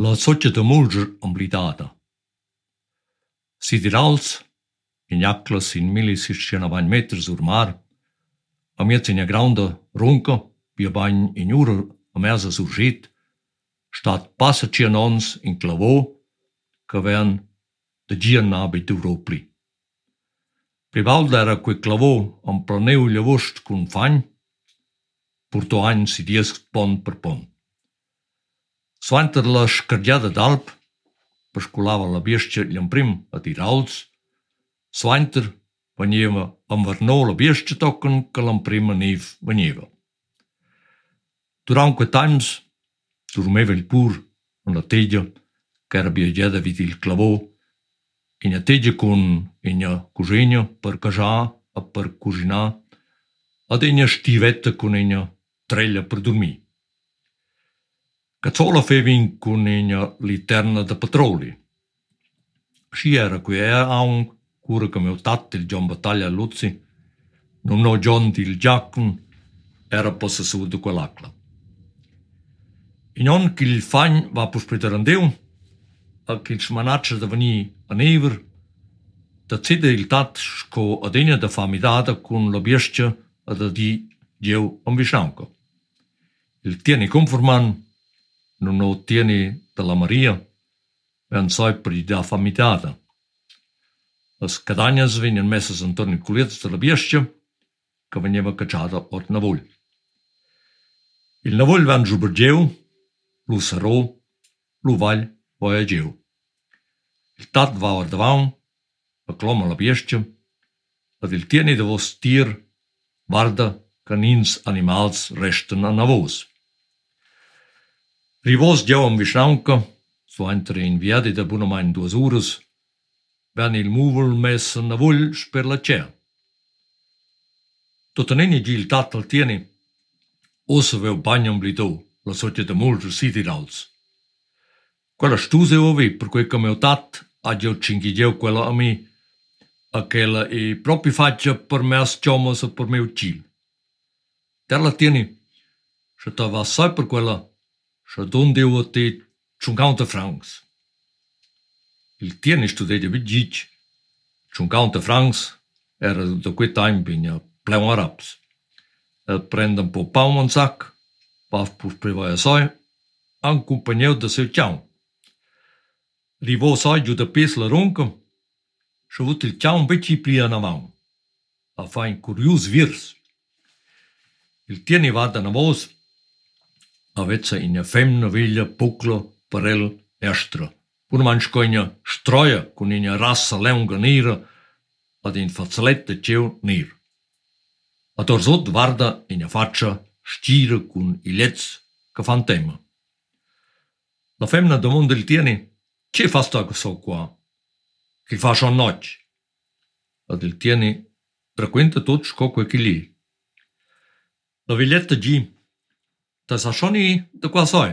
La soggia de mulger oblidada. Sidirals, in jaclas in millisiscianavain meters ur mar, a miez in granda runca, via bain in ura a mesa surgit, stat passa cianons in clavò, che vean de gian nabi d'Europli. Privalda era que clavò am planeu llavust cun fagn, purto any si dies pont per pont. Свантърла шкърдя да далп, пъшколава лабиеща лямприм а ти раулц, Свантър ванева амвърнал лабиеща токън ка лямприма нив ванева. Дуранко таймс, турме велпур, на тедя, кара биедя да види клаво, и на тедя кон и на коженя, пър кажа, а пър кожина, а деня щивета кон и на треля предуми. Cazzola fevin con in literna da patroli. Si era qui era aun cura che mio tat il John Battaglia Luzzi, non no John il Giacun, era possessu de quell'acla. In on che il fagn va pus preterandeu, a che il smanaccia da veni a never, da cede il tat sco adegna da famidada con la bestia ad di geu ambiscianco. Il tieni conforman, no nou tieni de la Maria, ben sempre affamitada. As cadanhas vinham messas em torno de la da bestia, que vinhava cachada ao navolho. Il navolho van jubergeu, lo sarou, lo valho, voyageu. Il tat va ao davão, a cloma la bestia, ad il tiene de vos tir, varda, canins animals resten a navos. Rivos diau am vischnaunca, so entre in viadi da bunamain duas uras, van il muvel mes a navol per la cea. Totaneni gi il tat al tieni, ossa veu bagnam blidou, la socia de mulger sidirals. Quella stuse ovi, per quei come ho tat, ha già cinghigeu quella a mi, a quella e proprio faccia per me as chomas per me uccil. Der la tieni, se ta va sai per quella, sche donde o te tschunganta francs. Il tieni studedia vid gitg. Tschunganta francs era da quei time bigna pleu araps. El prendem po pau un sac, paf puf privaia soi, an cumpaneu de seu tchau. Rivo soi giu da pes la ronca, și avut il tchau un beci plia na mão. A fain curios virs. Il tieni vada na voz, avezza in a femna veglia pucla per el estra. Pur man scoina stroia con in a rassa leunga nera ad in fazzaletta ceu ner. Ad orzot varda in a faccia stira con i lets che fan tema. La femna domanda il tieni, ce fa sta so qua? Che fa schon noc? Ad il tieni frequenta tot sco quel che lì. La viglietta gi, ta sa shoni da qua soi,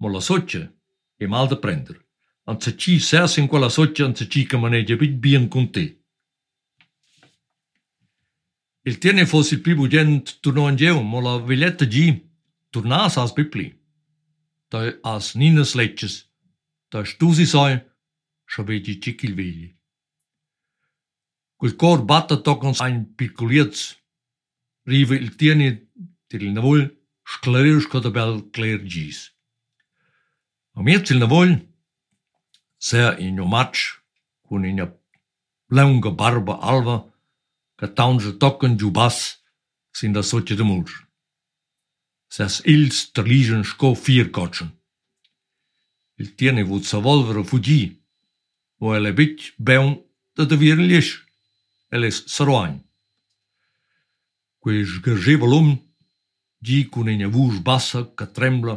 mo la soccia è mal da prender. Anza ci ses in quella soccia, anza ci che maneggia bit bien con te. Il tieni fosse il primo gent tornò in geu, mo la viglietta gi, tornas as bipli. Da as ninas lecces, da stusi soi, shabegi cicil vegli. Quel cor batta toccans ein piccoliez, rive il tieni til navol Clarius Cotobel Clairgis. Am jetzt in der Wohl, sehr in der Matsch, kun in der lungă barbă albă, că taunge tocken jubas sin da soce de mulch. Ses ils treligen sco vier kotschen. Il tiene vut sa volvere fugi, o ele bit beun da de vier liesch, eles saroan. Quis gergevelum, Dico in voce bassa che trembla.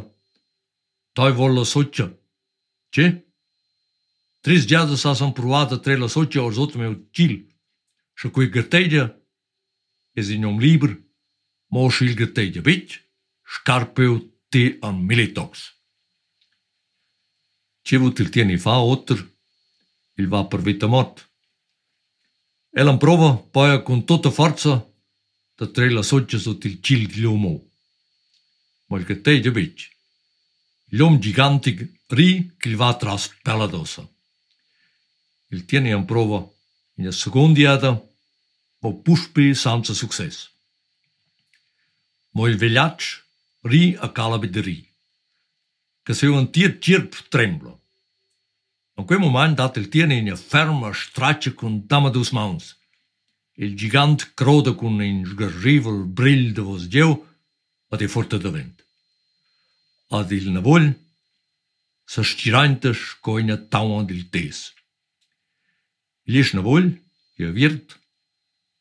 Toi volla soccia. Ce? Tris djază sa sam provata tre la socia or zot meu cil. Și cui găteia, e zin om liber, mo și il găteia bici, șcarpeu te am militox. Ce vă tâltieni fa otr, il va părvită mort. El îmi provă, paia cu toată forța, da tre la socia sot il cil di l'omou. Ma il già vecchio. L'uomo gigantico ri che va tras pella dosa. Il tiene in prova in la seconda iada, o puspi senza successo. Mo il vegliaccio ri a calabe de ri, che se un tir cirp trembla. In quel momento dat il tiene in ferma straccia con dama dus mauns. Il gigant croda con un sgarrivel brill de vos geu pati fortë të vend. A dhil në volë, së shqirajnë të shkojnë të tauan diltes. Lish në volë, jo virtë,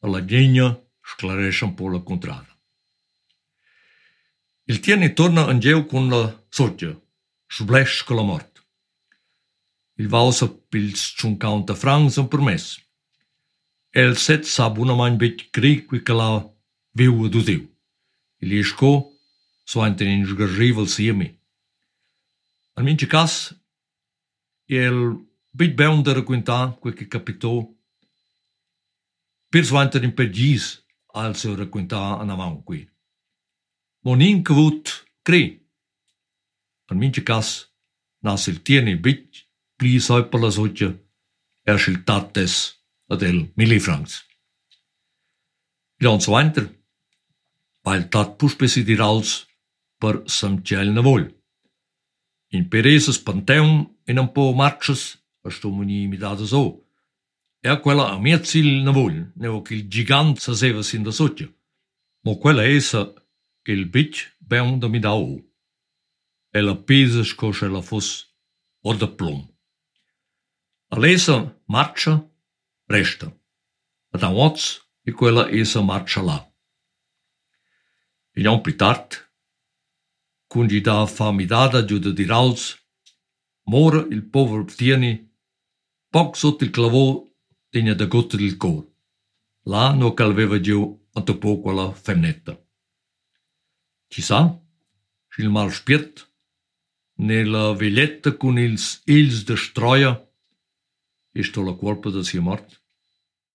alla gjenja shklareshën por lë kontrada. Il tjeni torna në gjeu kun lë sorgjë, shublesh shkëllëmort. Il va ose pils qun kaun të frangësën për mes. El set sa bunëmajnë bëjtë kri kuj këla viu e dudhiu. Il isco so anten in sgarrivel siemi. Al mince cas, el bit beun de requinta qui che capitò per svanter in pergis al seu requinta an avant qui. Monin cavut cri. Al mince cas, nas il tiene bit pli per la soggia er sceltates ad el millifrancs. Jan Swanter, paltat pushpesi tiralës për sëm qelë në volë. Interesës pënteun e nën po marqës është u mënimi da të zohë. E aquela a mia zil navol, neo che il gigant sa seva da sotto. Ma quella essa que il bitch ben da mi dau. ela la pesa ela fosse fos o da plom. Alessa marcia, resta. Ad a oz e quella essa marcha lá. E non più tard, con da famidada giuda di rals, mora il povero tieni, poc sotto il clavò tegna da gotta del cor. Là no calveva giù anto po quella femmetta. Ci sa, il mal spirt, nella veglietta con ils ils de stroia, Isto la colpa da sia morte.